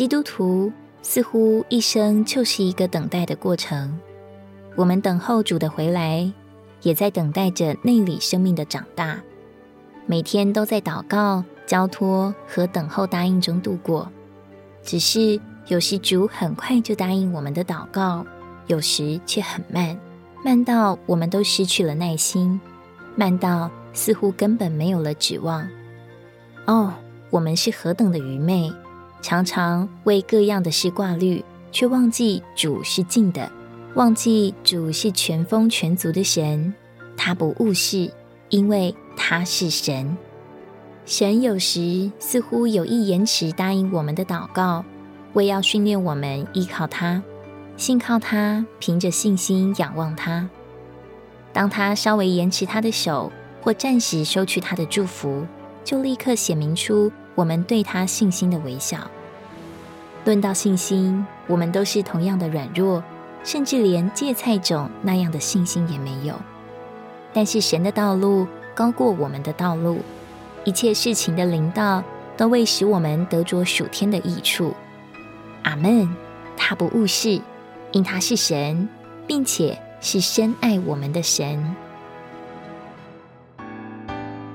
基督徒似乎一生就是一个等待的过程。我们等候主的回来，也在等待着内里生命的长大。每天都在祷告、交托和等候答应中度过。只是有时主很快就答应我们的祷告，有时却很慢，慢到我们都失去了耐心，慢到似乎根本没有了指望。哦，我们是何等的愚昧，常常为各样的事挂虑，却忘记主是近的。忘记主是全丰全足的神，他不误事，因为他是神。神有时似乎有意延迟答应我们的祷告，为要训练我们依靠他，信靠他，凭着信心仰望他。当他稍微延迟他的手，或暂时收去他的祝福，就立刻显明出我们对他信心的微小。论到信心，我们都是同样的软弱。甚至连芥菜种那样的信心也没有，但是神的道路高过我们的道路，一切事情的灵道都为使我们得着属天的益处。阿门。他不误事，因他是神，并且是深爱我们的神。